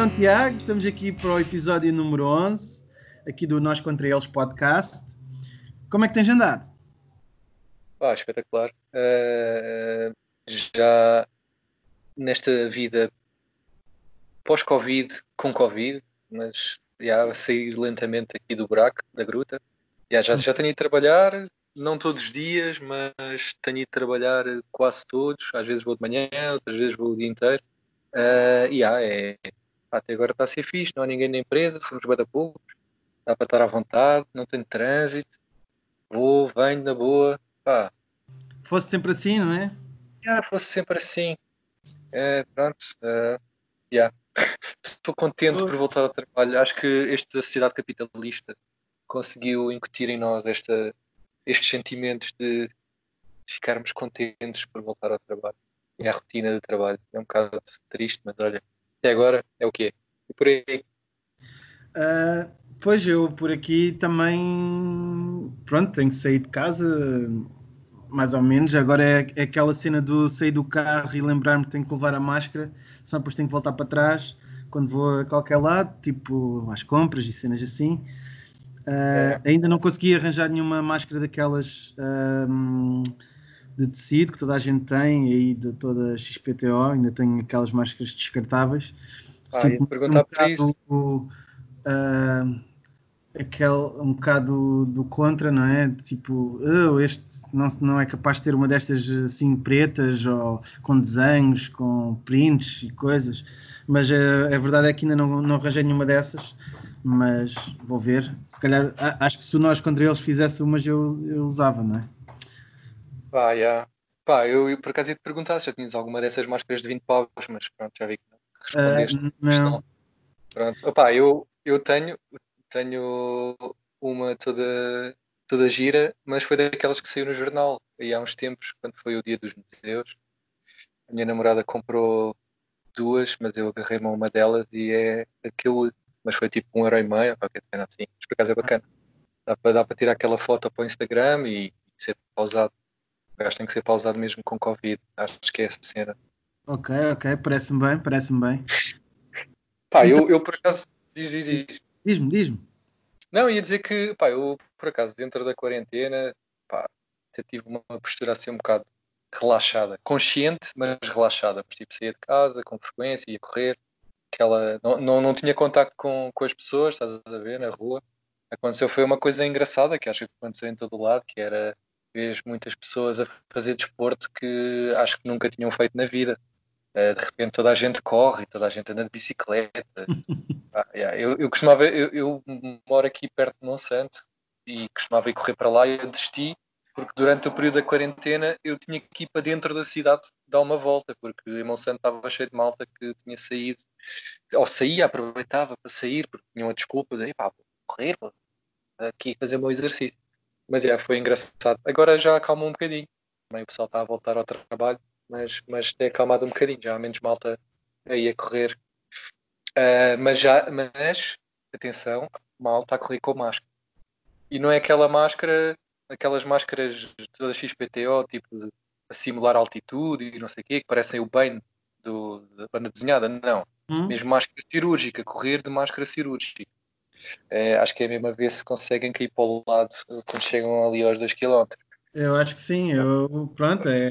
Então, Tiago, estamos aqui para o episódio número 11, aqui do Nós Contra Eles podcast. Como é que tens andado? Ah, espetacular. Uh, já nesta vida pós-Covid, com Covid, mas já a sair lentamente aqui do buraco, da gruta. Já, já, já tenho ido trabalhar, não todos os dias, mas tenho ido trabalhar quase todos. Às vezes vou de manhã, outras vezes vou o dia inteiro. Uh, yeah, é, até agora está a ser fixe, não há ninguém na empresa, somos bem da poucos, dá para estar à vontade, não tem trânsito, vou, venho na boa. Pá. Fosse sempre assim, não é? Yeah, fosse sempre assim. É, pronto, uh, yeah. estou contente por voltar ao trabalho. Acho que esta sociedade capitalista conseguiu incutir em nós esta, estes sentimentos de, de ficarmos contentes por voltar ao trabalho e à rotina do trabalho. É um bocado triste, mas olha, até agora é o quê? E por aí? Uh, pois eu por aqui também pronto, tenho que sair de casa mais ou menos. Agora é, é aquela cena do sair do carro e lembrar-me que tenho que levar a máscara, senão depois tenho que voltar para trás quando vou a qualquer lado, tipo às compras e cenas assim. Uh, é. Ainda não consegui arranjar nenhuma máscara daquelas uh, de tecido que toda a gente tem, aí de toda a XPTO, ainda tenho aquelas máscaras descartáveis. Ah, perguntar um por isso. Uh, aquele, um bocado do, contra, não é? Tipo, oh, este não, não é capaz de ter uma destas assim pretas ou com desenhos, com prints e coisas, mas a, eh, a verdade é que ainda não, não arranjei nenhuma dessas. Mas vou ver. Se calhar, acho que se nós contra eles fizesse umas, eu, eu usava, não é? Pá, yeah. Pá, eu, eu por acaso ia te perguntar se já tinhas alguma dessas máscaras de 20 paus, mas pronto, já vi que não respondeste. Uh, não. Pronto. Opa, eu, eu tenho, tenho uma toda, toda gira, mas foi daquelas que saiu no jornal aí há uns tempos, quando foi o dia dos museus. A minha namorada comprou duas, mas eu agarrei-me a uma delas e é aquilo, mas foi tipo um euro e meio, qualquer cena assim. Mas por acaso é bacana. Dá para, dá para tirar aquela foto para o Instagram e, e ser pausado. Gajo tem que ser pausado mesmo com Covid. Acho que é essa cena. Ok, ok, parece-me bem, parece-me bem. Pá, eu, eu por acaso. Diz, diz, diz. Diz-me, diz-me. Não, ia dizer que, pá, eu por acaso, dentro da quarentena, pá, tive uma postura assim um bocado relaxada, consciente, mas relaxada. Mas, tipo, saía de casa com frequência, ia correr, aquela, não, não, não tinha contacto com, com as pessoas, estás a ver, na rua. Aconteceu, foi uma coisa engraçada, que acho que aconteceu em todo o lado, que era, vejo muitas pessoas a fazer desporto que acho que nunca tinham feito na vida. Uh, de repente toda a gente corre, toda a gente anda de bicicleta. ah, yeah, eu, eu, costumava, eu, eu, moro aqui perto de Monsanto e costumava ir correr para lá e eu desisti porque durante o período da quarentena eu tinha que ir para dentro da cidade dar uma volta, porque em Monsanto estava cheio de malta que tinha saído, ou saía, aproveitava para sair, porque tinha uma desculpa de pá, vou correr, vou aqui fazer o meu exercício. Mas é, foi engraçado. Agora já acalmou um bocadinho. Também o pessoal está a voltar ao trabalho mas, mas tem acalmado um bocadinho, já há menos malta aí a correr. Uh, mas já, mas atenção, malta a correr com máscara. E não é aquela máscara, aquelas máscaras toda XPTO, tipo de, a simular altitude e não sei o quê, que parecem o Bane do, da banda desenhada, não. Hum? Mesmo máscara cirúrgica, correr de máscara cirúrgica. É, acho que é mesmo a ver se conseguem cair para o lado quando chegam ali aos 2 km. Eu acho que sim, eu, pronto, é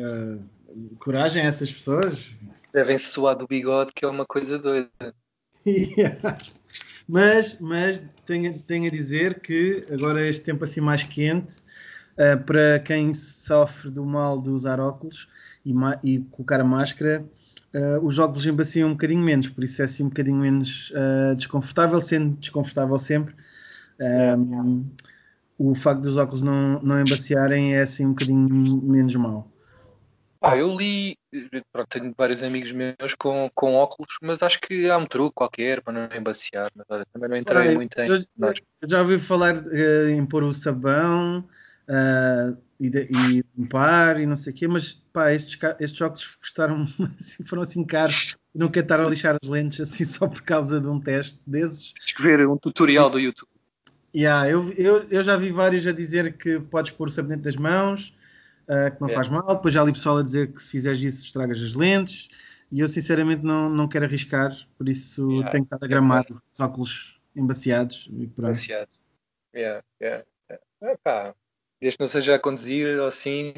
coragem a essas pessoas. Devem suar do bigode, que é uma coisa doida. yeah. Mas, mas tenho, tenho a dizer que agora este tempo assim mais quente, uh, para quem sofre do mal de usar óculos e, e colocar a máscara, uh, os óculos embaciam um bocadinho menos, por isso é assim um bocadinho menos uh, desconfortável, sendo desconfortável sempre. Um, o facto dos óculos não, não embaciarem é assim um bocadinho menos mau. Ah, eu li, pronto, tenho vários amigos meus com, com óculos, mas acho que há um truque qualquer para não embaciar, mas olha, também não entrei muito em. Eu, eu já ouvi falar uh, em pôr o sabão uh, e, de, e limpar e não sei o quê, mas pá, estes, estes óculos custaram, assim, foram assim caros. Não quero estar a lixar as lentes assim só por causa de um teste desses. Escrever um tutorial do YouTube. Yeah, eu, eu, eu já vi vários a dizer que podes pôr o sabonete das mãos uh, que não é. faz mal. Depois já ali pessoal a dizer que se fizeres isso estragas as lentes. e eu sinceramente não, não quero arriscar, por isso Yeah. tenho estado a gramar os óculos embaciados e pronto. Ansiado. Yeah, yeah, yeah. Ah, pá, desde que não seja a conduzir ou assim,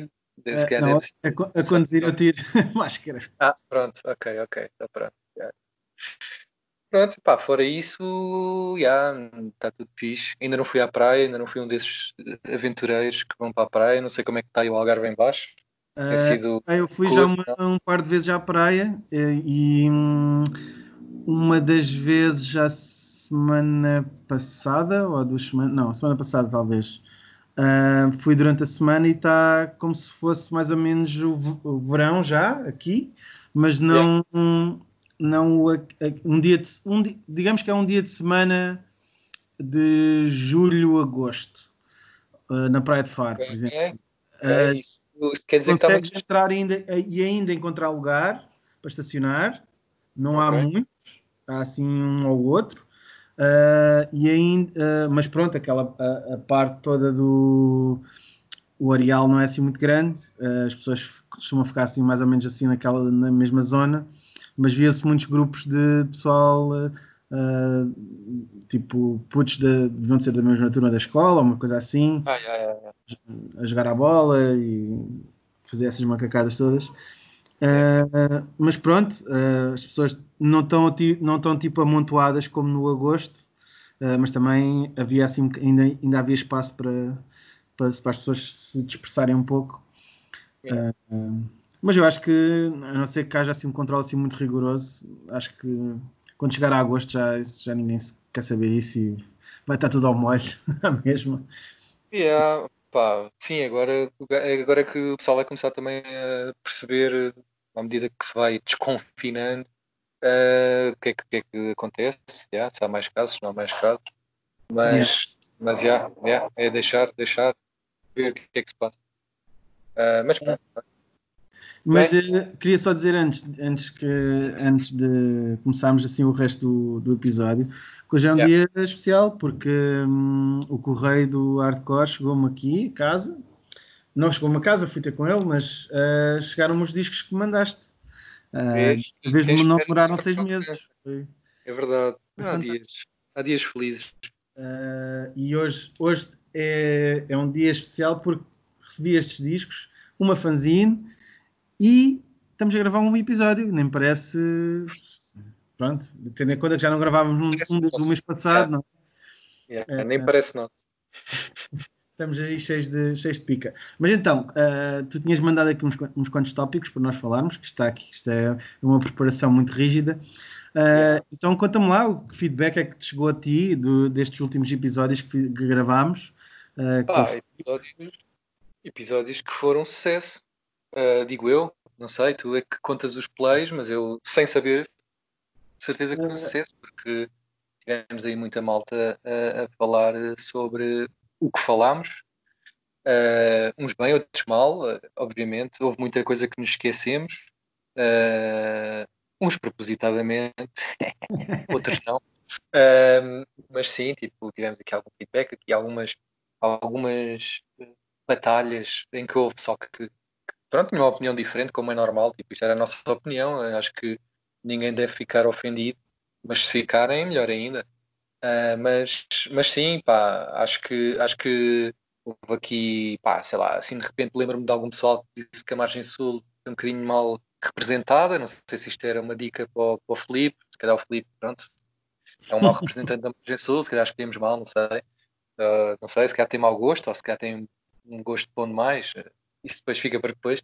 se calhar não, deve a, a conduzir eu tiro máscara. Ah, pronto, ok, ok, está pronto. já. Pronto, pá, fora isso, já, está tudo fixe. Ainda não fui à praia, ainda não fui um desses eh, aventureiros que vão para a praia, não sei como é que está aí o Algarve em baixo. Eh, sido Eu fui curto, já uma- um par de vezes à praia eh, e hum, uma das vezes já semana passada, ou há duas semanas, não, semana passada talvez. Ah, fui durante a semana e está como se fosse mais ou menos o, verão já aqui, mas não, não o- a- a- um dia de, um di- digamos que é um dia de semana de julho, agosto, ah, na Praia de Faro, por exemplo. É, é, isso, isso quer dizer que consegues muito. entrar ainda, e ainda encontrar lugar para estacionar. Não há Ok. muitos, há assim um ou outro. Ah, e ainda, ah, mas pronto, aquela a, a parte toda do o areal não é assim muito grande. Ah, as pessoas costumam ficar assim mais ou menos assim naquela na mesma zona, mas via-se muitos grupos de pessoal tipo putos de, deviam ser da mesma turma da escola, uma coisa assim já, já, já. a jogar a bola e fazer essas macacadas todas. Uh, mas pronto, uh, as pessoas não estão, não estão tipo amontoadas como no agosto, uh, mas também havia assim, ainda, ainda havia espaço para, para, para as pessoas se dispersarem um pouco. Mas eu acho que, a não ser que haja assim um controle assim muito rigoroso, acho que quando chegar a agosto já, já ninguém quer saber isso e vai estar tudo ao molho, a mesma. Yeah, pá, sim, agora, agora é que o pessoal vai começar também a perceber, à medida que se vai desconfinando, eh, o que é que, que é que acontece, yeah, se há mais casos, se não há mais casos. Mas, mas yeah, yeah, é deixar, deixar ver o que é que se passa. Eh, mas pronto, Mas eh, queria só dizer antes, antes, que, antes de começarmos assim o resto do, do episódio, que hoje é um Yeah. dia especial porque hum, o correio do Hardcore chegou-me aqui, a casa. Não chegou-me a casa, fui ter com ele, mas eh, chegaram-me os discos que mandaste. Uh, Vês? em vez de Tens não demoraram seis meses. Foi, é verdade. Foi Há fantástico. dias, há dias felizes. Uh, e hoje, hoje é, é um dia especial porque recebi estes discos, uma fanzine e estamos a gravar um episódio. Nem parece. Pronto, tendo em conta que já não gravávamos um, um do nosso. mês passado, não? Yeah, É, nem é. parece nosso. Estamos aí cheios de, cheios de pica. Mas então, uh, tu tinhas mandado aqui uns, uns quantos tópicos para nós falarmos, que está aqui, isto é uma preparação muito rígida. Uh. Então conta-me lá o que feedback é que te chegou a ti do- destes últimos episódios que, que gravámos. uh, que- episódios, episódios que foram sucesso, Ah, digo eu, não sei, tu é que contas os plays, mas eu, sem saber, certeza que foi um sucesso, porque tivemos aí muita malta a, a falar sobre o que falámos, Ah, uns bem, outros mal, ah, obviamente, houve muita coisa que nos esquecemos, ah, uns propositadamente, outros não. Mas sim, tipo, tivemos aqui algum feedback, aqui algumas, algumas eh, batalhas em que houve só que, que, pronto, tinha uma opinião diferente, como é normal, tipo, isto era a nossa opinião, eh, acho que ninguém deve ficar ofendido, mas se ficarem, melhor ainda. Ah, mas, mas sim, pá, acho que, acho que houve aqui, pá, sei lá, assim de repente lembro-me de algum pessoal que disse que a margem sul é um bocadinho mal representada, não sei se isto era uma dica para o, para o Filipe, se calhar o Filipe, pronto, é um mau representante da margem sul, se calhar escolhemos mal, não sei. Uh, não sei, se calhar tem mau gosto, ou se calhar tem um gosto bom demais, uh, isso depois fica para depois.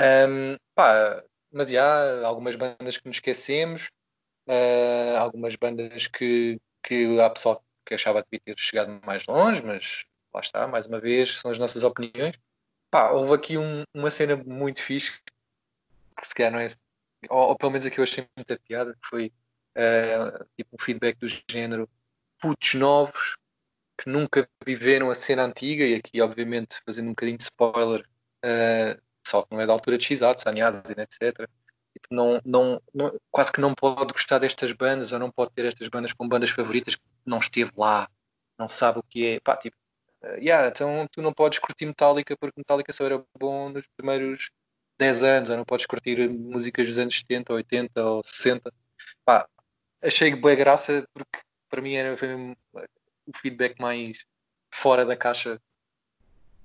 Um, pá, mas há algumas bandas que nos esquecemos, uh, algumas bandas que, que há pessoal que achava que devia ter chegado mais longe, mas lá está, mais uma vez, são as nossas opiniões. Pá, houve aqui um- uma cena muito fixe, que se calhar não é, ou, ou pelo menos aqui eu achei muita piada, que foi uh, tipo um feedback do género putos novos que nunca viveram a cena antiga, e aqui obviamente fazendo um bocadinho de spoiler, uh, só que não é da altura de X-Ato, Sanyasin, etc. Tipo, não, não, não- quase que não pode gostar destas bandas ou não pode ter estas bandas como bandas favoritas porque não esteve lá, não sabe o que é. Pá, tipo, uh, yeah, então tu não podes curtir Metallica porque Metallica só era bom nos primeiros 10 anos, ou não podes curtir músicas dos anos 70, 80 ou 60. Pá, achei boa graça porque para mim era foi o feedback mais fora da caixa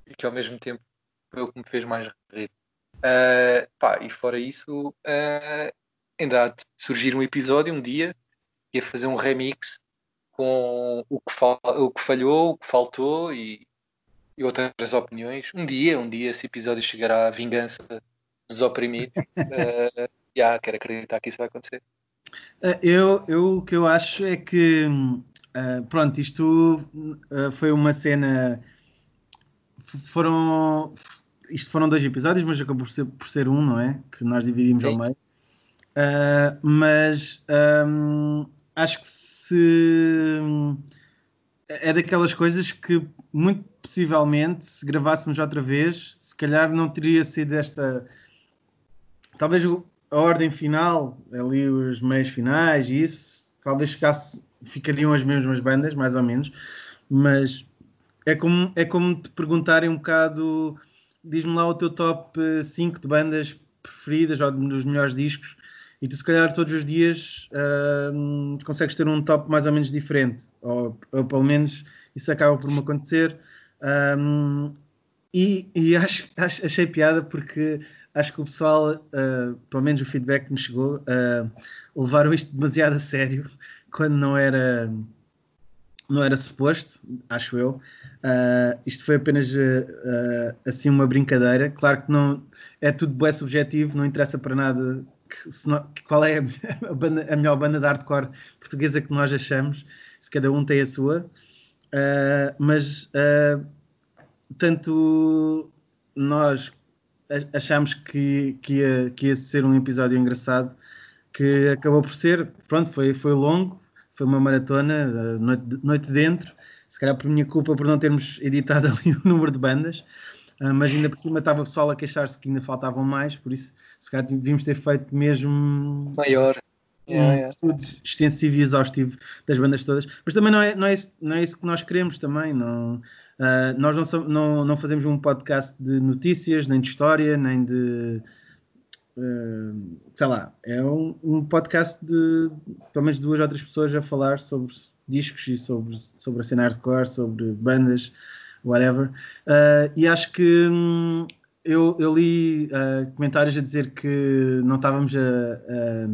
e que ao mesmo tempo foi o que me fez mais rir. Uh, pá, e fora isso, uh, ainda há de surgir um episódio um dia ia fazer um remix com o que, o que falhou, o que faltou e, e, outras opiniões. Um dia, um dia esse episódio chegará à vingança dos oprimidos. uh, yeah, quero acreditar que isso vai acontecer. Eu, eu o que eu acho é que uh, pronto, isto uh, foi uma cena foram isto foram dois episódios, mas acabou por ser, por ser um, não é? Que nós dividimos Sim. ao meio. Uh, mas um, acho que se é daquelas coisas que muito possivelmente se gravássemos outra vez, se calhar não teria sido esta talvez a ordem final, ali os meios finais e isso, talvez ficasse, ficariam as mesmas bandas, mais ou menos, mas é como, é como te perguntarem um bocado diz-me lá o teu top 5 de bandas preferidas ou dos melhores discos e tu se calhar todos os dias uh, consegues ter um top mais ou menos diferente ou, ou pelo menos isso acaba por me acontecer. Um, e, e acho, acho, achei piada porque acho que o pessoal, uh, pelo menos o feedback que me chegou, uh, levaram isto demasiado a sério quando não era não era suposto, acho eu. Uh, isto foi apenas uh, assim uma brincadeira. Claro que não é tudo bem subjetivo, não interessa para nada que, qual é a, banda, a, melhor banda de hardcore portuguesa que nós achamos, se cada um tem a sua. Uh, mas tanto nós achamos que, que, ia, que ia ser um episódio engraçado que acabou por ser, pronto, foi, foi longo, foi uma maratona, noite, noite dentro, se calhar por minha culpa por não termos editado ali o número de bandas, uh, mas ainda por cima estava o pessoal a queixar-se que ainda faltavam mais, por isso se calhar devíamos ter feito mesmo maior. um yeah, estudo extensivo e exaustivo das bandas todas, mas também não é, não é, isso, não é isso que nós queremos também, não, uh, nós não, não, não fazemos um podcast de notícias, nem de história, nem de sei lá, é um, um, podcast de pelo menos duas ou três pessoas a falar sobre discos e sobre, sobre a cena hardcore, sobre bandas, whatever. Uh, e acho que hum, eu, eu, li uh, comentários a dizer que não estávamos a, a,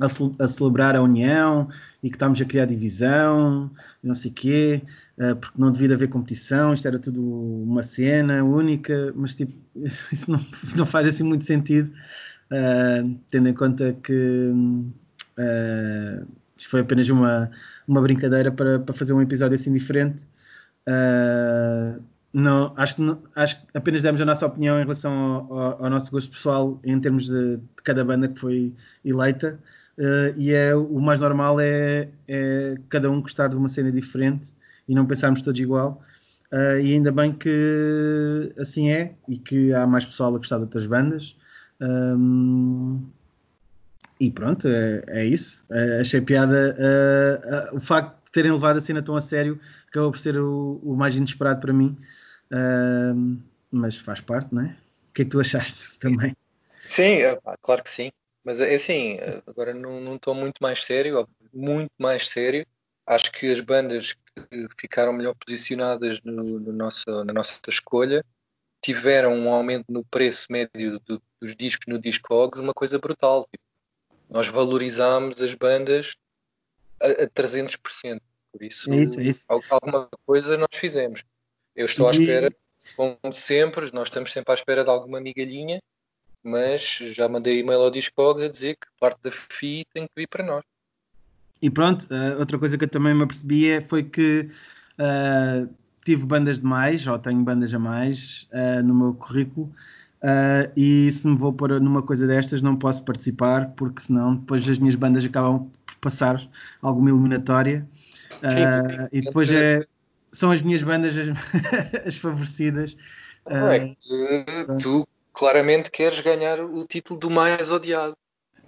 a, celebrar a união e que estávamos a criar divisão, não sei quê, uh, porque não devia haver competição, isto era tudo uma cena única, mas tipo, isso não, não faz assim muito sentido, uh, tendo em conta que uh, isto foi apenas uma, uma brincadeira para, para fazer um episódio assim diferente. Uh, não, acho, que, acho que apenas demos a nossa opinião em relação ao, ao, ao nosso gosto pessoal em termos de, de, cada banda que foi eleita. Uh, e é o mais normal é, é, cada um gostar de uma cena diferente e não pensarmos todos igual. Uh, e ainda bem que assim é e que há mais pessoal a gostar de outras bandas. Um, e pronto, é, é isso. Uh, achei piada o facto de terem levado a cena tão a sério acabou por ser o, o mais inesperado para mim. mas faz parte, não é? O que é que tu achaste também? Sim, claro que sim. Mas é assim, agora não estou muito mais sério, muito mais sério. Acho que as bandas que ficaram melhor posicionadas no, no nosso, na nossa escolha tiveram um aumento no preço médio do, dos discos no Discogs, uma coisa brutal. Tipo, nós valorizámos as bandas a, a 300%. Por isso, isso, isso, alguma coisa nós fizemos. Eu estou à espera, como sempre, nós estamos sempre à espera de alguma migalhinha, mas já mandei e-mail ao Discogs a dizer que parte da FI tem que vir para nós. E pronto, uh, outra coisa que eu também me apercebi é, foi que uh, tive bandas de mais, ou tenho bandas a mais uh, no meu currículo, e se me vou pôr numa coisa destas não posso participar, porque senão depois as minhas bandas acabam por passar alguma eliminatória. Sim, sim. E depois é, são as minhas bandas as, as favorecidas. Não, é que tu claramente queres ganhar o título do mais odiado.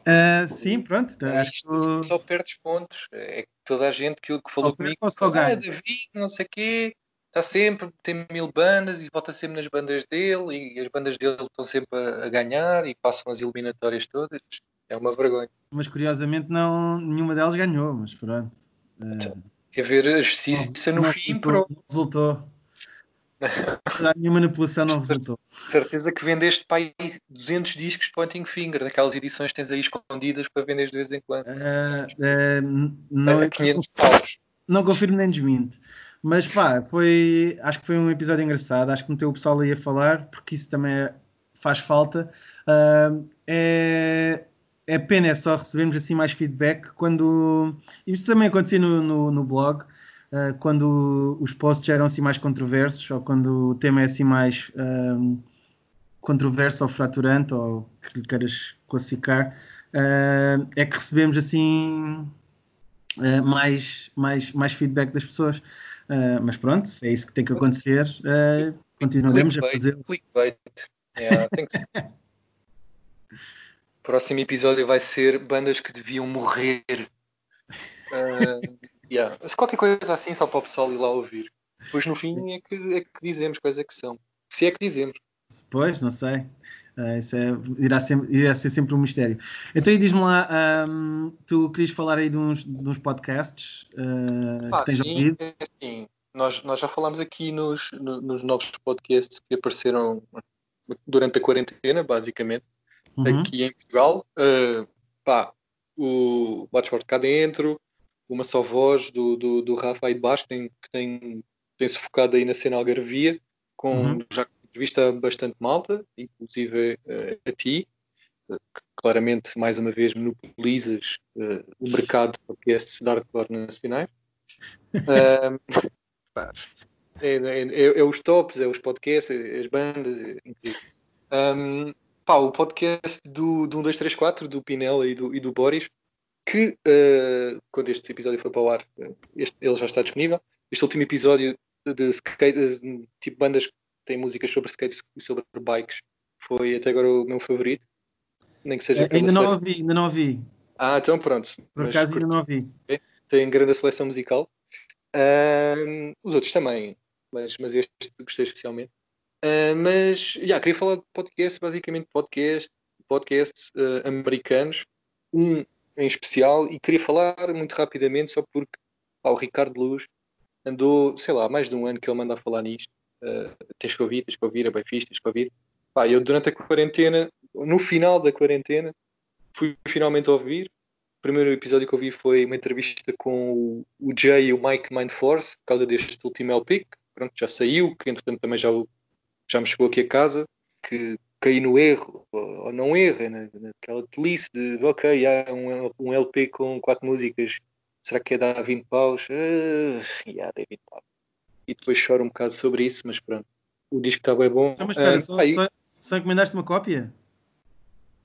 Uh, sim, pronto. É, acho que só perdes pontos. É que toda a gente que, que falou comigo, ah, David, não sei o quê, está sempre, tem mil bandas e vota sempre nas bandas dele e as bandas dele estão sempre a, a ganhar e passam as eliminatórias todas. É uma vergonha. Mas curiosamente não, nenhuma delas ganhou, mas pronto. Então, quer ver a justiça no não fim, resultou, pronto. não resultou. Nenhuma manipulação não resultou. Certeza que vendeste para aí 200 discos de Pointing Finger, daquelas edições que tens aí escondidas para vender de vez em quando. Eh, eh, não, a 500 paus. não confirmo nem desminto. Mas pá, foi, acho que foi um episódio engraçado. Acho que meteu o pessoal aí a falar, porque isso também é- faz falta. Ah, é, é pena é só recebermos assim mais feedback quando. Isto também acontecia no, no, no blog, ah, quando os posts eram assim mais controversos, ou quando o tema é assim mais ah, controverso ou fraturante, ou que lhe queiras classificar, ah, é que recebemos assim uh, mais, mais, mais feedback das pessoas. Uh, mas pronto, é isso que tem que acontecer. Uh, continuaremos a Clickbait, fazer. clickbait. Yeah, tem que ser. Próximo episódio vai ser bandas que deviam morrer. Uh, yeah. Mas Qualquer coisa assim, só para o pessoal ir lá ouvir. Depois no fim é que, é que dizemos quais é que são. Se é que dizemos. Depois, não sei. Uh, isso é, irá, ser, irá ser sempre um mistério. Então, e diz-me lá, um, tu querias falar aí de uns, de uns podcasts uh, Ah, que tens sim, ouvido? é assim, nós, nós já falámos aqui nos, no- nos novos podcasts que apareceram durante a quarentena, basicamente, Uhum. aqui em Portugal. Uh, pá, o Watchword cá dentro, uma só voz do, do, do Rafa aí de baixo, tem, que tem, tem-se focado aí na cena algarvia, com Uhum. já entrevista bastante malta, inclusive uh, a ti, uh, que claramente, mais uma vez, monopolizas uh, o mercado de podcasts de hardcore nacionais. É, é- é- é os tops, é os podcasts, é as bandas, é incrível. Um, pá, o podcast do, do 1, 2, 3, 4, do Pinela e do, e do Boris, que uh, quando este episódio foi para o ar, uh, este- ele já está disponível. Este último episódio de skate, de, tipo bandas que têm músicas sobre skates e sobre bikes, foi até agora o meu favorito. Nem que seja Uh, pela ainda não seleção. ouvi, ainda não ouvi. Ah, então pronto. Por acaso ainda não ouvi. tem grande seleção musical. Ahm, os outros também, mas, mas este gostei especialmente. Ah, mas, já, queria falar de podcast, basicamente podcast, podcasts ah, americanos, um em especial, e queria falar muito rapidamente, só porque pá, o Ricardo Luz andou, sei lá, mais de um ano que ele manda a falar nisto. Ah, tens que ouvir, tens que ouvir, é bem fixe, tens que ouvir. Pá, eu durante a quarentena, no final da quarentena, fui finalmente ouvir. O primeiro episódio que eu vi foi uma entrevista com o, Jay e o Mike Mindforce, por causa deste último LP, que pronto, já saiu, que entretanto também já, já me chegou aqui a casa, que caí no erro, ou, não erro, na, naquela tolice de ok, há um, um LP com quatro músicas, será que é dar 20 paus? Uh, yeah, dei 20 paus. E depois choro um bocado sobre isso, mas pronto. O disco está bem bom. Então, mas espera, Ah, só, aí- só, só encomendaste uma cópia?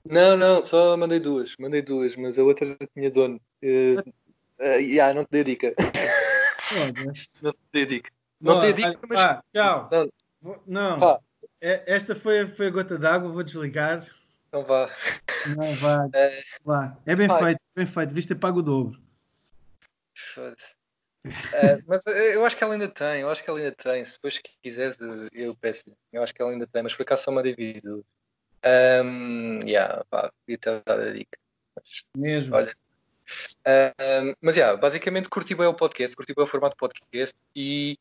Não, não, só mandei duas, mandei duas, mas a outra tinha dono. Uh, uh, yeah, não te dei dica. Foda-se. Não te dei dica. Não te dei Boa, dica, mas. pá, tchau. Não. Não, Pá. É- esta foi, foi a gota d'água, vou desligar. Não vá. Não, vá, É. vá. É bem Vai. feito, bem feito. Viste, pago o dobro. Foda-se. Eh, mas eh, eu acho que ela ainda tem, eu acho que ela ainda tem. Se depois quiseres, eu peço. Eu acho que ela ainda tem, mas por acaso só mandei vídeo. Um, yeah, pá, devia ter dado a dica. Mas, Mesmo. Olha. Um, mas yeah, basicamente curti bem o podcast, curti bem o formato podcast e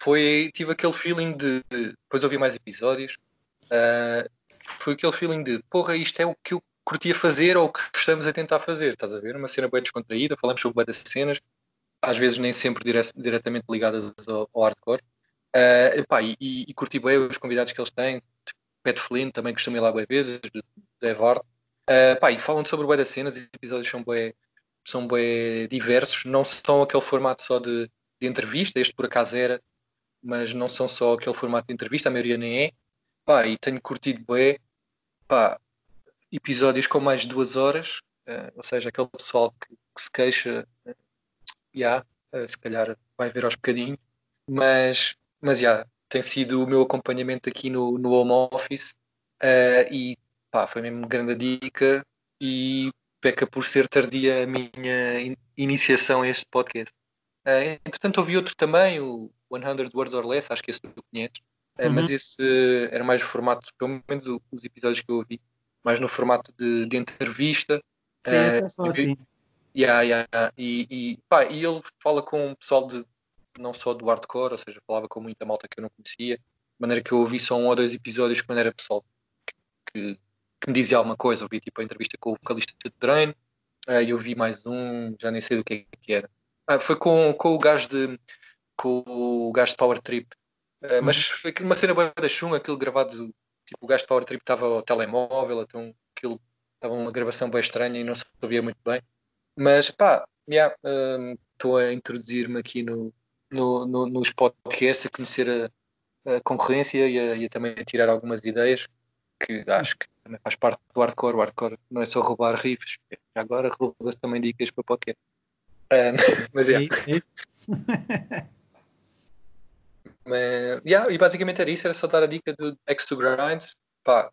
foi, tive aquele feeling de, de- depois ouvi mais episódios, uh, foi aquele feeling de porra, isto é o que eu curtia fazer ou o que estamos a tentar fazer, estás a ver? Uma cena bem descontraída, falamos sobre várias cenas, às vezes nem sempre dire- diretamente ligadas ao, ao hardcore. Uh, epá, e, e, e curti bem os convidados que eles têm, tipo, Pat Flynn também costumo ir lá bem vezes, de Evard. Uh, pá, e falam sobre bué das cenas, os episódios são bem, são bem diversos, não são aquele formato só de, de entrevista, este por acaso era, mas não são só aquele formato de entrevista, a maioria nem é. Pá, e tenho curtido bem, pá, episódios com mais de duas horas, uh, ou seja, aquele pessoal que, que se queixa, uh, já, uh, se calhar vai ver aos bocadinhos, mas, mas já, tem sido o meu acompanhamento aqui no, no home office uh, e pá, foi mesmo grande dica e peca por ser tardia a minha in- iniciação a este podcast. Uh, entretanto, ouvi outro também, o 100 Words or Less, acho que esse tu conheces, uh, uhum. mas esse uh, era mais o formato, pelo menos os episódios que eu ouvi, mais no formato de, de entrevista. Sim, é só assim. Yeah, yeah, e, e, pá, e ele fala com o pessoal de não só do hardcore, ou seja, falava com muita malta que eu não conhecia, de maneira que eu ouvi só um ou dois episódios quando era pessoal que, que me dizia alguma coisa. Ouvi tipo a entrevista com o vocalista de Drain, uh, e eu vi mais um, já nem sei do que, é que era. Ah, foi com, com o gajo de com o gajo de Power Trip. Uh, mas foi uma cena boa da chunga, aquilo gravado, tipo, o gajo de Power Trip estava ao telemóvel, então aquilo estava uma gravação bem estranha e não se ouvia muito bem. Mas pá, estou yeah, a introduzir-me aqui no, no, no, nos podcasts, a conhecer a, a concorrência e a, e a também a tirar algumas ideias que acho que também faz parte do hardcore. O hardcore não é só roubar riffs, agora rouba-se também dicas para podcast. Um, mas é. isso, mas, yeah, e basicamente era isso, era só dar a dica do X2 Grind. Pá,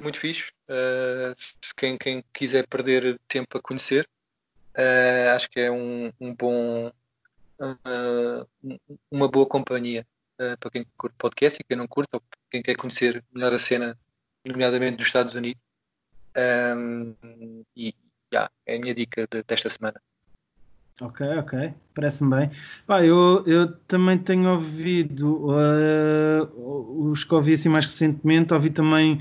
muito fixe. Uh, quem, quem quiser perder tempo a conhecer, uh, acho que é um, um bom uma boa companhia para quem curte podcast e quem não curte, ou quem quer conhecer melhor a cena, nomeadamente dos Estados Unidos. Um, e yeah, é a minha dica de, desta semana. Ok, ok, parece-me bem. Pá, eu, eu também tenho ouvido uh, os que ouvi assim mais recentemente, ouvi também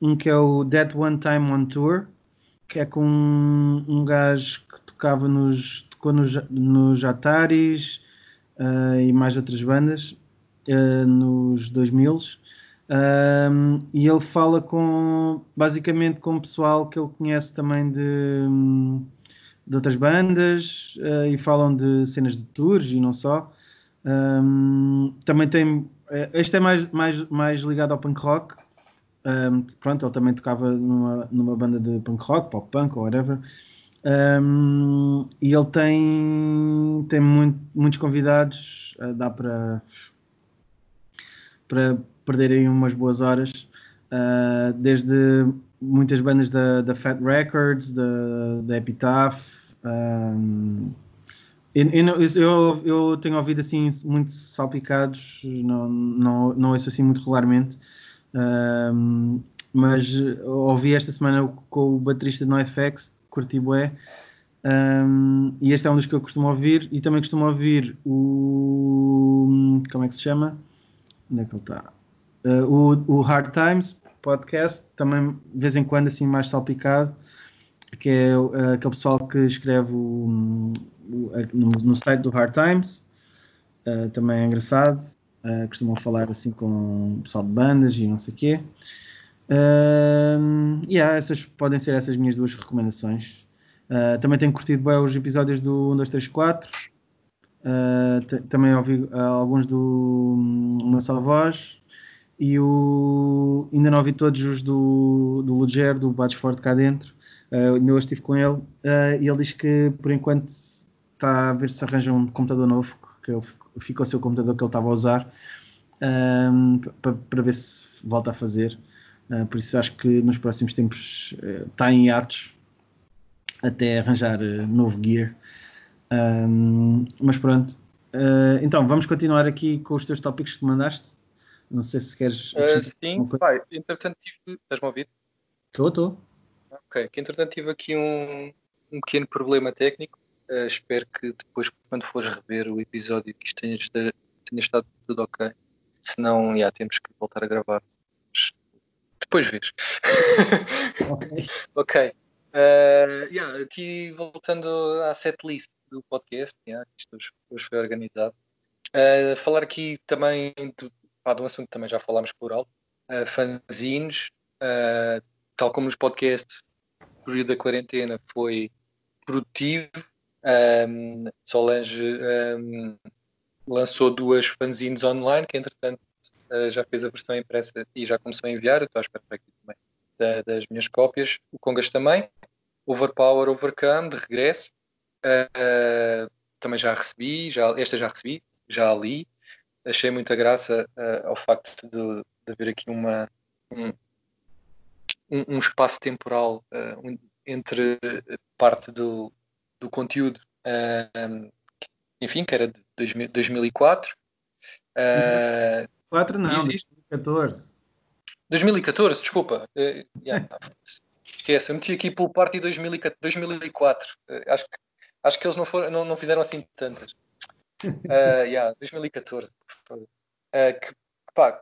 um que é o Dead One Time on Tour, que é com um, um gajo que tocava nos, tocou nos, nos Ataris uh, e mais outras bandas uh, nos 2000 um, e ele fala com basicamente com o pessoal que ele conhece também de um, de outras bandas uh, e falam de cenas de tours e não só. Um, também tem. Eh, este é mais, mais, mais ligado ao punk rock. Um, pronto, ele também tocava numa, numa banda de punk rock, pop punk ou whatever. Um, e ele tem, tem muito, muitos convidados, uh, dá para, para perderem umas boas horas, uh, desde muitas bandas da, da Fat Records, da, da Epitaph. Um, eu, eu, eu, tenho ouvido assim muito salpicados, não, não, não ouço assim muito regularmente, um, mas ouvi esta semana com o baterista no FX, curti bué, um, e este é um dos que eu costumo ouvir, e também costumo ouvir o. Como é que se chama? Onde é que ele está? Uh, o, o Hard Times, podcast, também de vez em quando assim mais salpicado, que é uh, aquele pessoal que escreve o, o, no, no, site do Hard Times, uh, também é engraçado, uh, costumam falar assim com o pessoal de bandas e não sei o quê. Uh, yeah, essas podem ser essas minhas duas recomendações. Uh, também tenho curtido bem os episódios do 1, 2, 3, 4. Uh, também ouvi alguns do Uma Só Voz e o, ainda não ouvi todos os do, do Luger, do Bates Forte cá dentro. Uh, ainda hoje estive com ele uh, e ele diz que por enquanto está a ver se arranja um computador novo, que ele, fica o seu computador que ele estava a usar, um, para ver se volta a fazer. Uh, por isso acho que nos próximos tempos está em atos até arranjar novo gear. Um, mas pronto. então vamos continuar aqui com os teus tópicos que mandaste. Não sei se queres. Uh, sim, pai, entretanto tive. Estás-me a ouvir? Estou, estou. Ok, que entretanto tive aqui um, um pequeno problema técnico. Uh, espero que depois, quando fores rever o episódio, que isto tenha, tenha estado tudo ok. Senão, já temos que voltar a gravar. Mas depois vês. ok. ok. Uh, yeah, aqui voltando à setlist do podcast, yeah, isto hoje, foi organizado. Uh, falar aqui também de, pá, de um assunto que também já falámos por alto, uh, fanzines, uh, tal como nos podcasts, o período da quarentena foi produtivo. Um, Solange um, lançou duas fanzines online, que entretanto uh, já fez a versão impressa e já começou a enviar. Estou à espera aqui também da, das minhas cópias. O Congas também. Overpower, Overcome, de regresso. Uh, também já recebi, já, esta já recebi, já li achei muita graça uh, ao facto de, de haver aqui uma, um, um espaço temporal uh, um, entre parte do, do conteúdo enfim, que era de 2000, 2004. Uh, 4 não, 2014. 2014, desculpa. Uh, yeah, esquece, eu meti aqui pelo Party 2004. Uh, acho, que, acho que eles não, foram, não, não fizeram assim tantas. Uh, yeah, 2014. Uh, que, pá,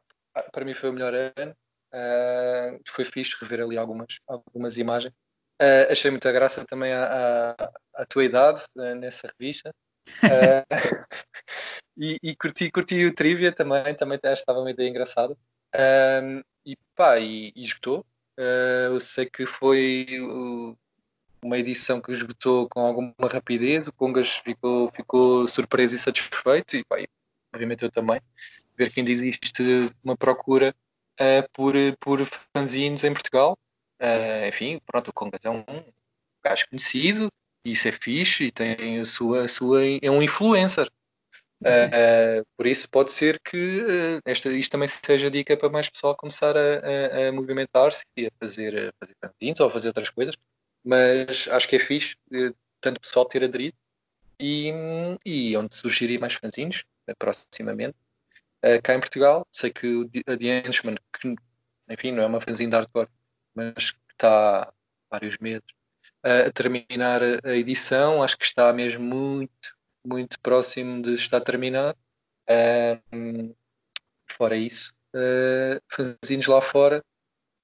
para mim foi o melhor ano. Uh, foi fixe rever ali algumas, algumas imagens. Uh, achei muita graça também a, a, a tua idade uh, nessa revista. e, e curti, curti o Trivia também, também estava uma ideia engraçada. e pá, e, e esgotou. eu sei que foi uma edição que esgotou com alguma rapidez. O Congas ficou, ficou surpreso e satisfeito. E pá, obviamente eu também. Ver que ainda existe uma procura uh, por, por fanzines em Portugal. Uh, enfim, pronto, o Congas é um gajo conhecido, e isso é fixe, e tem a sua, a sua é um influencer. Uh, por isso pode ser que uh, esta, isto também seja dica para mais pessoal começar a, a, a movimentar-se e a fazer, a fazer ou a fazer outras coisas, mas acho que é fixe uh, tanto pessoal ter aderido e, e onde surgirem mais fanzines proximamente uh, cá em Portugal. Sei que o, a The Henchman, que enfim, não é uma fanzine de hardcore, mas que está há vários meses uh, a terminar a, a, edição, acho que está mesmo muito, muito próximo de estar terminado. Uh, fora isso, uh, fanzines lá fora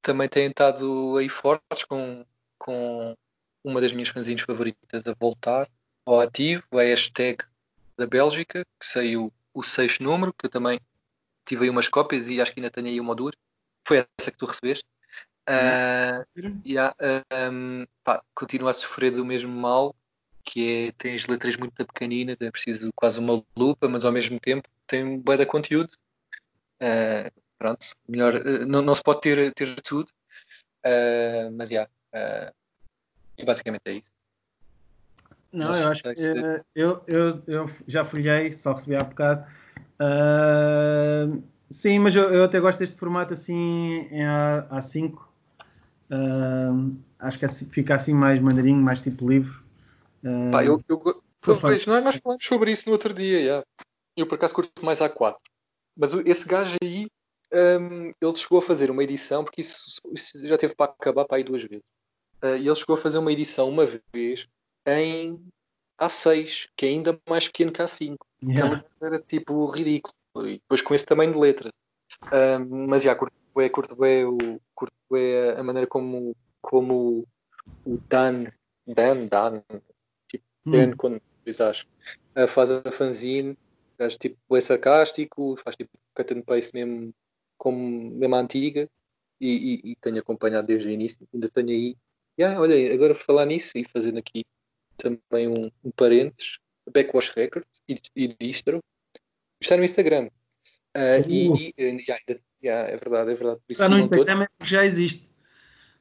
também têm estado aí fortes com, com uma das minhas fanzines favoritas a voltar ao ativo, a hashtag da Bélgica, que saiu o sexto número, que eu também tive aí umas cópias e acho que ainda tenho aí uma ou duas. Foi essa que tu recebeste. Uh, yeah, um, pá, continua a sofrer do mesmo mal, que é tem as letras muito pequeninas, é preciso quase uma lupa, mas ao mesmo tempo tem bué de conteúdo. Uh, pronto, melhor, uh, não, não se pode ter, ter tudo, uh, mas já, yeah, e basicamente é isso. Não, eu acho que eu, eu, eu já folhei, só recebi há bocado. Uh, sim, mas eu, eu, até gosto deste formato assim em A, A5. Uh, acho que assim, fica assim mais mandarinho, mais tipo livro. Uh, Pá, eu, eu, talvez, não é mais falamos sobre isso no outro dia. Yeah. Eu por acaso curto mais A4. Mas esse gajo aí, um, ele chegou a fazer uma edição, porque isso, isso já teve para acabar para aí duas vezes. Uh, e ele chegou a fazer uma edição uma vez em A6, que é ainda mais pequeno que A5. Yeah. Era tipo ridículo. E depois com esse tamanho de letra. Um, mas já, curto bem, curto bem, o, curto bem a maneira como, como o Dan, Dan, Dan, tipo, hum. Dan, quando acho, faz a fanzine, faz tipo, é sarcástico, faz tipo cut and paste mesmo, como mesmo antiga, e, e, e, tenho acompanhado desde o início, ainda tenho aí. Yeah, olha, agora por falar nisso e fazendo aqui também um, um parênteses, Backwash Records e, e distro, está no Instagram. Uh, uh. E, e yeah, yeah, é verdade, é verdade. Por isso está no Instagram é porque já existe.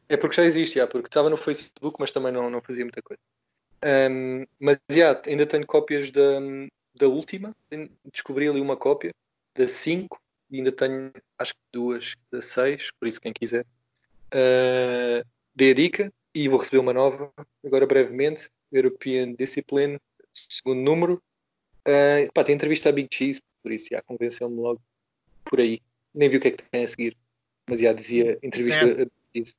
É porque já existe, yeah, porque estava no Facebook, mas também não, não fazia muita coisa. Um, mas yeah, ainda tenho cópias da, da última, descobri ali uma cópia da 5 e ainda tenho acho que duas da 6, por isso quem quiser. Uh, dei a dica e vou receber uma nova agora brevemente, European Discipline, segundo número. Uh, pá, tem entrevista a Big Cheese, por isso já convenceu-me logo por aí. Nem vi o que é que tem a seguir, mas já dizia entrevista a Big Cheese.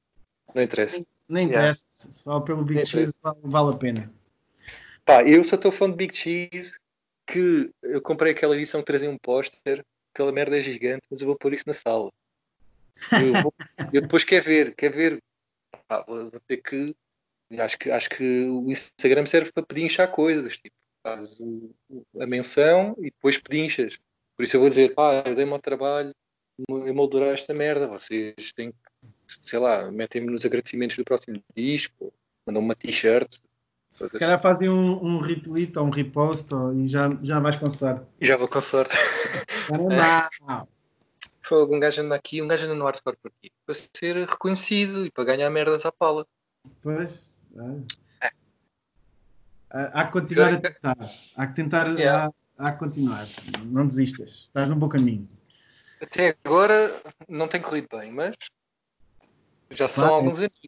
Não interessa. Nem interessa, yeah. se fala pelo Big Cheese vale, vale, a pena. Pá, eu só estou fã de Big Cheese que eu comprei aquela edição que trazia um póster, aquela merda é gigante, mas eu vou pôr isso na sala. Eu, vou, eu depois quero ver, quero ver. Pá, vou ter que acho que, acho que o Instagram serve para pedinchar coisas, tipo, faz a menção e depois pedinchas. Por isso eu vou dizer, pá, eu dei-me ao trabalho de moldurar esta merda, vocês têm que, sei lá, metem-me nos agradecimentos do próximo disco, mandam uma t-shirt. Se calhar fazem um, um retweet ou um repost ou, e já, já vais com sorte. Já vou com sorte. Caramba! Foi um gajo anda aqui, um gajo anda no hardcore por aqui, para ser reconhecido e para ganhar merdas à pala. Pois. É. Há que continuar a tentar. Há que tentar. Yeah. Há, há que continuar. Não desistas. Estás num bom caminho. Até agora não tem corrido bem, mas já são alguns anos.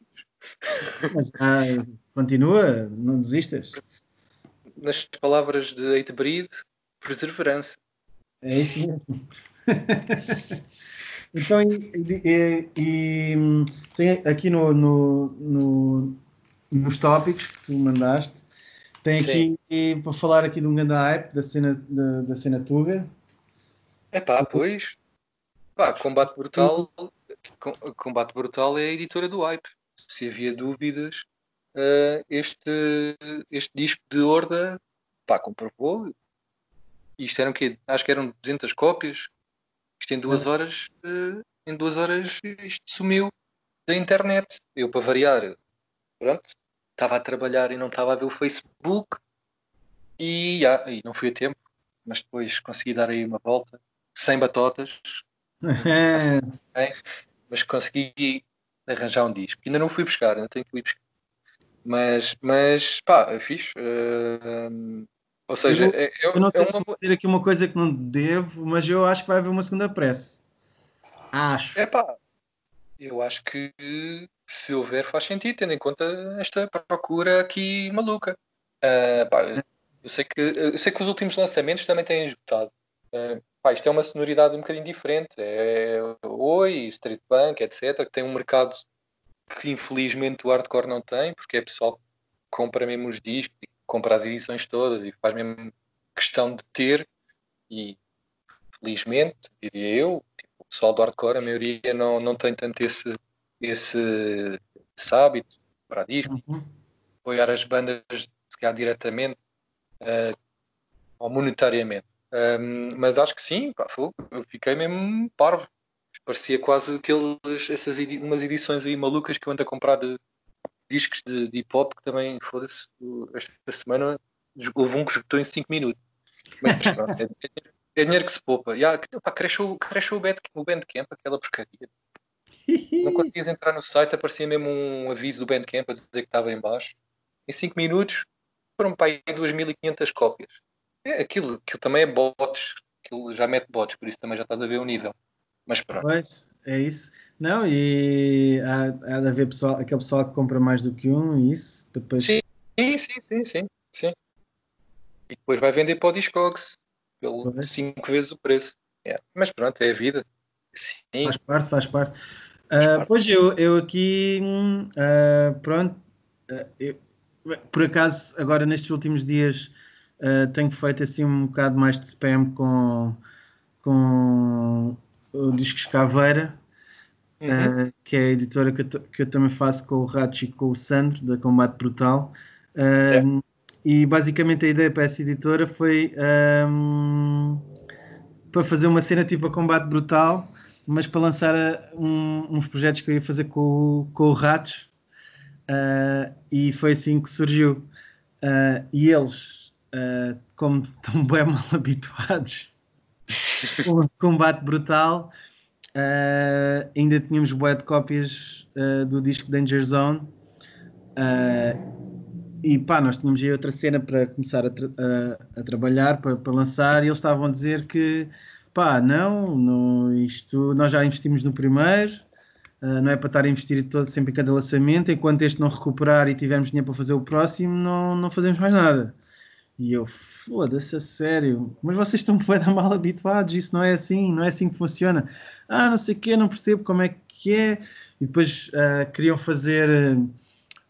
Mas, ah, continua, não desistas. nas palavras de Breed, perseverança. É isso mesmo. então, e, e, e, tem aqui no, no, no, nos tópicos que tu mandaste, tem aqui Sim. para falar aqui de um grande hype da cena, da, da cena Tuga. É pá, pois. Pá, Combate Brutal, Combate Brutal é a editora do hype. Se havia dúvidas, uh, este, este disco de Horda, pá, comprovou. Isto eram quê? Acho que eram 200 cópias. Isto em duas horas, uh, em duas horas isto sumiu da internet. Eu, para variar, pronto, estava a trabalhar e não estava a ver o Facebook e, ah, e não fui a tempo, mas depois consegui dar aí uma volta, sem batotas, mas consegui arranjar um disco. Ainda não fui buscar, ainda tenho que ir buscar. Mas, mas pá, é fixe. Uh, ou seja, eu, é, eu, não sei é uma... se vou dizer aqui uma coisa que não devo, mas eu acho que vai haver uma segunda prece. Acho. É pá, eu acho que se houver faz sentido, tendo em conta esta procura aqui maluca. Uh, pá, eu, sei que, eu sei que os últimos lançamentos também têm esgotado. Uh, pá, isto é uma sonoridade um bocadinho diferente. É Oi, Street Punk, etc., que tem um mercado que infelizmente o hardcore não tem, porque é pessoal que compra mesmo os discos, compra as edições todas e faz mesmo questão de ter. E felizmente, diria eu, tipo, o pessoal do hardcore, a maioria não, não tem tanto esse, esse, esse hábito para disco, uhum. apoiar as bandas se calhar diretamente uh, ou monetariamente. Um, mas acho que sim, pá, eu fiquei mesmo parvo parecia quase aqueles, essas edi umas edições aí malucas que eu ando a comprar de discos de, de hip hop que também, foda-se, esta semana houve um que esgotou em 5 minutos. Mas pronto, é, é, dinheiro que se poupa. Yeah, pá, cresceu, cresceu o, band, o Bandcamp, aquela porcaria. Não conseguias entrar no site, aparecia mesmo um aviso do Bandcamp a dizer que estava em baixo. Em 5 minutos foram para aí 2.500 cópias. É, aquilo, aquilo também é bots, aquilo já mete bots, por isso também já estás a ver o nível. Mas pronto. Pois, é isso. Não, e há, há de haver pessoal, aquele pessoal que compra mais do que um e isso. Depois... Sim, sim, sim, sim, sim. E depois vai vender para o Discogs pelo 5 vezes o preço. Yeah. Mas pronto, é a vida. Sim. Faz parte, faz parte. Faz uh, parte. Pois eu, eu aqui, uh, pronto, uh, eu, por acaso, agora nestes últimos dias tenho feito assim um bocado mais de spam com, com o Discos Caveira, uhum. uh, que é a editora que eu, que eu, também faço com o Rato e com o Sandro, da Combate Brutal. Uh, é. E basicamente a ideia para essa editora foi um, para fazer uma cena tipo a Combate Brutal, mas para lançar um, uns projetos que eu ia fazer com, com o Ratos. Uh, e foi assim que surgiu. e eles, como estão bem mal habituados um combate brutal. Uh, ainda tínhamos boé de cópias uh, do disco Danger Zone. Uh, e pá, nós tínhamos aí outra cena para começar a, tra a, a trabalhar, para, para, lançar, e eles estavam a dizer que pá, não, não isto nós já investimos no primeiro, não é para estar a investir todo, sempre em cada lançamento, enquanto este não recuperar e tivermos dinheiro para fazer o próximo, não, não fazemos mais nada. E eu, foda-se, a sério, mas vocês estão bem mal habituados, isso não é assim, não é assim que funciona. Ah, não sei o quê, não percebo como é que é. E depois uh, queriam fazer uh,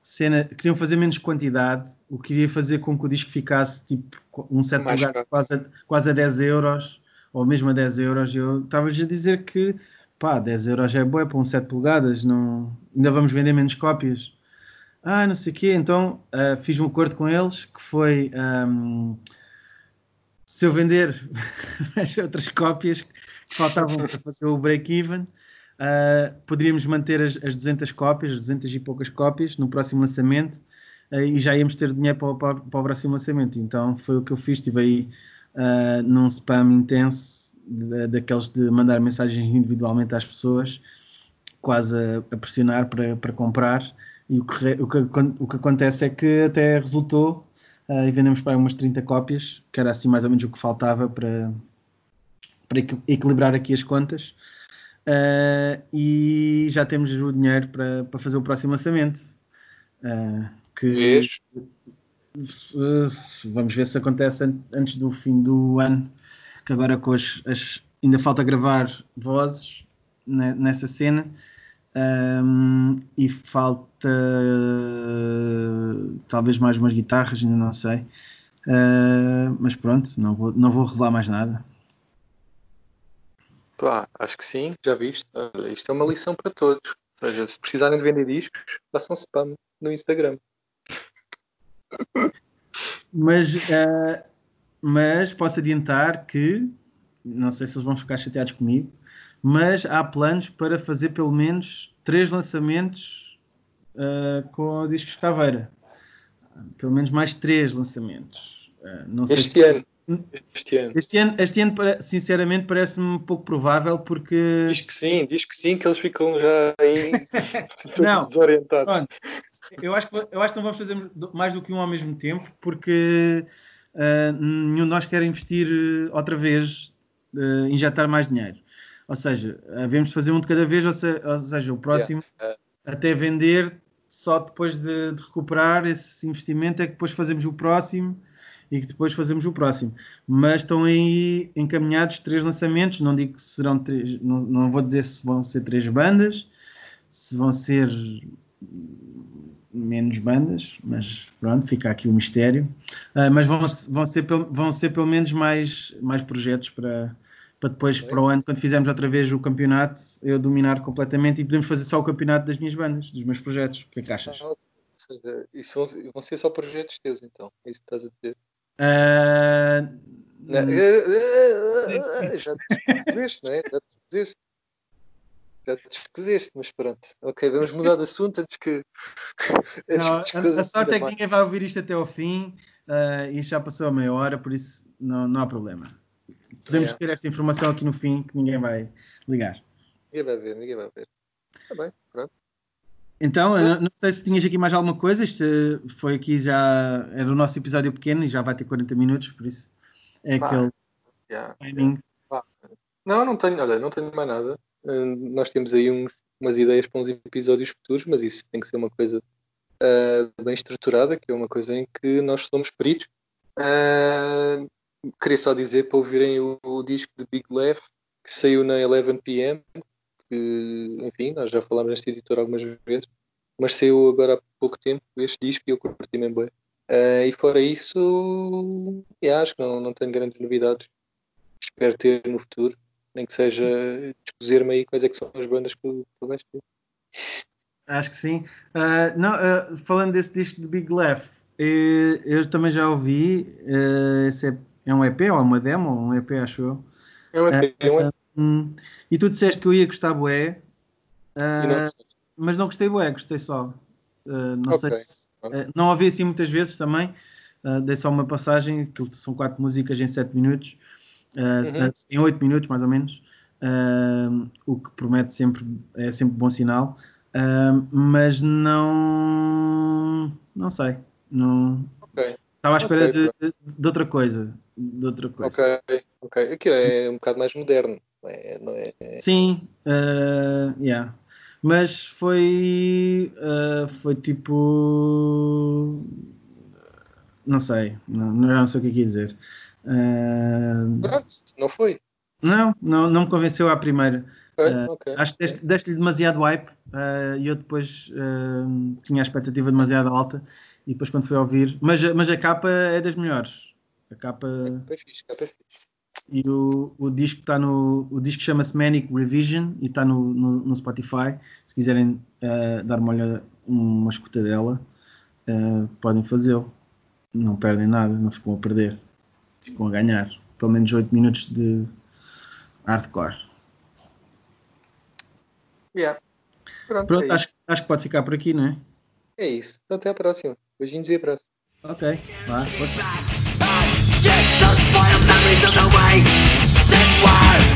cena, queriam fazer menos quantidade, o que iria fazer com que o disco ficasse tipo um set lugar quase, a, quase a 10 euros, ou mesmo a 10 euros. Eu estava-lhes a dizer que pá, 10 euros é boa para um 7 polegadas, não, ainda vamos vender menos cópias ah, não sei o quê. Então uh, fiz um acordo com eles que foi um, se eu vender as outras cópias que faltavam para fazer o break-even, uh, poderíamos manter as, as 200 cópias, as 200 e poucas cópias no próximo lançamento uh, e já íamos ter dinheiro para, para, para, o próximo lançamento. Então foi o que eu fiz. Estive aí num spam intenso de, daqueles de mandar mensagens individualmente às pessoas, quase a, a pressionar para, para comprar. E o que, o que, o que acontece é que até resultou uh, e vendemos para umas 30 cópias, que era assim mais ou menos o que faltava para, para equilibrar aqui as contas. Uh, e já temos o dinheiro para, para fazer o próximo lançamento. Uh, que, vamos ver se acontece antes do fim do ano, que agora com as, as ainda falta gravar vozes nessa cena um, e falta talvez mais umas guitarras, ainda não sei. Uh, mas pronto, não vou, não vou revelar mais nada. Pá, acho que sim, já viste. Isto é uma lição para todos. Ou seja, se precisarem de vender discos, façam spam no Instagram. Mas, uh, mas posso adiantar que, não sei se eles vão ficar chateados comigo, mas há planos para fazer pelo menos três lançamentos uh, com o Discos Caveira. Pelo menos mais três lançamentos. Uh, este se... ano. Este ano. Este ano, este ano sinceramente, parece-me pouco provável porque. Diz que sim, diz que sim, que eles ficam já aí não, desorientados. Pronto. Eu acho, que, eu acho que não vamos fazer mais do que um ao mesmo tempo, porque uh, nenhum de nós quer investir outra vez, injetar mais dinheiro. Ou seja, havemos de fazer um de cada vez, ou, se, ou seja, o próximo yeah. até vender, só depois de, de recuperar esse investimento é que depois fazemos o próximo e que depois fazemos o próximo. Mas estão aí encaminhados três lançamentos, não digo que serão três, não, não vou dizer se vão ser três bandas, se vão ser menos bandas, mas pronto, fica aqui o mistério. Uh, mas vão, vão, ser, vão ser pelo menos mais, mais projetos para, para depois, para o ano, quando fizermos outra vez o campeonato, eu dominar completamente e podemos fazer só o campeonato das minhas bandas, dos meus projetos. O que é que achas? ou seja, isso vão, ser só projetos teus, então. É isso que estás a dizer? Uh... Não, já te desiste, não é? Já te desiste. Já te mas pronto. Ok, vamos mudar de assunto antes que. Não, a, a sorte é que ninguém vai ouvir isto até ao fim uh, e já passou a meia hora, por isso não, não há problema. Podemos yeah. ter esta informação aqui no fim que ninguém vai ligar. Ninguém vai ver, ninguém vai ver. Está bem, pronto. Então, não sei se tinhas aqui mais alguma coisa. Isto foi aqui já. Era o nosso episódio pequeno e já vai ter 40 minutos, por isso é bah, aquele yeah, timing. Yeah. Não, não tenho, olha, não tenho mais nada. Uh, nós temos aí uns, umas ideias para uns episódios futuros, mas isso tem que ser uma coisa uh, bem estruturada, que é uma coisa em que nós somos peritos. Uh, queria só dizer para ouvirem o, o disco de Big Left que saiu na 11 PM que, enfim, nós já falámos neste editor algumas vezes, mas saiu agora há pouco tempo este disco e eu curti mesmo bem. Uh, e fora isso, yeah, acho que não, não tenho grandes novidades. Espero ter no futuro, nem que seja descozer-me aí quais é que são as bandas que tu vais ter. Acho que sim. Uh, não, uh, falando desse disco de Big Left, eu, eu também já ouvi. esse é, é, um EP ou é uma demo? Um EP, acho eu. É um EP, é um EP. Hum, e tu disseste que eu ia gostar bué, uh, mas não gostei bué, gostei só. Uh, não okay. sei se, uh, não ouvi assim muitas vezes também. dei só uma passagem, que são quatro músicas em sete minutos, uhum. em oito minutos mais ou menos, o que promete sempre é sempre bom sinal. mas não não sei, não okay. estava à espera okay, de, de, de, outra coisa, de outra coisa. Ok, ok, aquilo é um bocado mais moderno. Não é, não é... Sim, uh, yeah. mas foi, uh, foi tipo. Não sei, não, não sei o que é que ia dizer. Uh, Pronto, não foi. Não, não, não me convenceu à primeira. Uh, okay. Acho que deste-lhe demasiado hype uh, e eu depois uh, tinha a expectativa demasiado alta e depois quando fui ouvir. Mas, mas a capa é das melhores. A capa. É, fixe, capa é fixe. E o, o disco está no. O disco chama-se Manic Revision e está no, no, no, Spotify. Se quiserem uh, dar uma, olhada, uma escuta dela, uh, podem fazê-lo. Não perdem nada, não ficam a perder. Ficam a ganhar. Pelo menos 8 minutos de hardcore. Yeah. Pronto, Pronto é acho, acho que pode ficar por aqui, não é? É isso. Então, até a próxima. Beijinhos e abraços. Ok, vá, Stick the spoiled memories of the way. That's why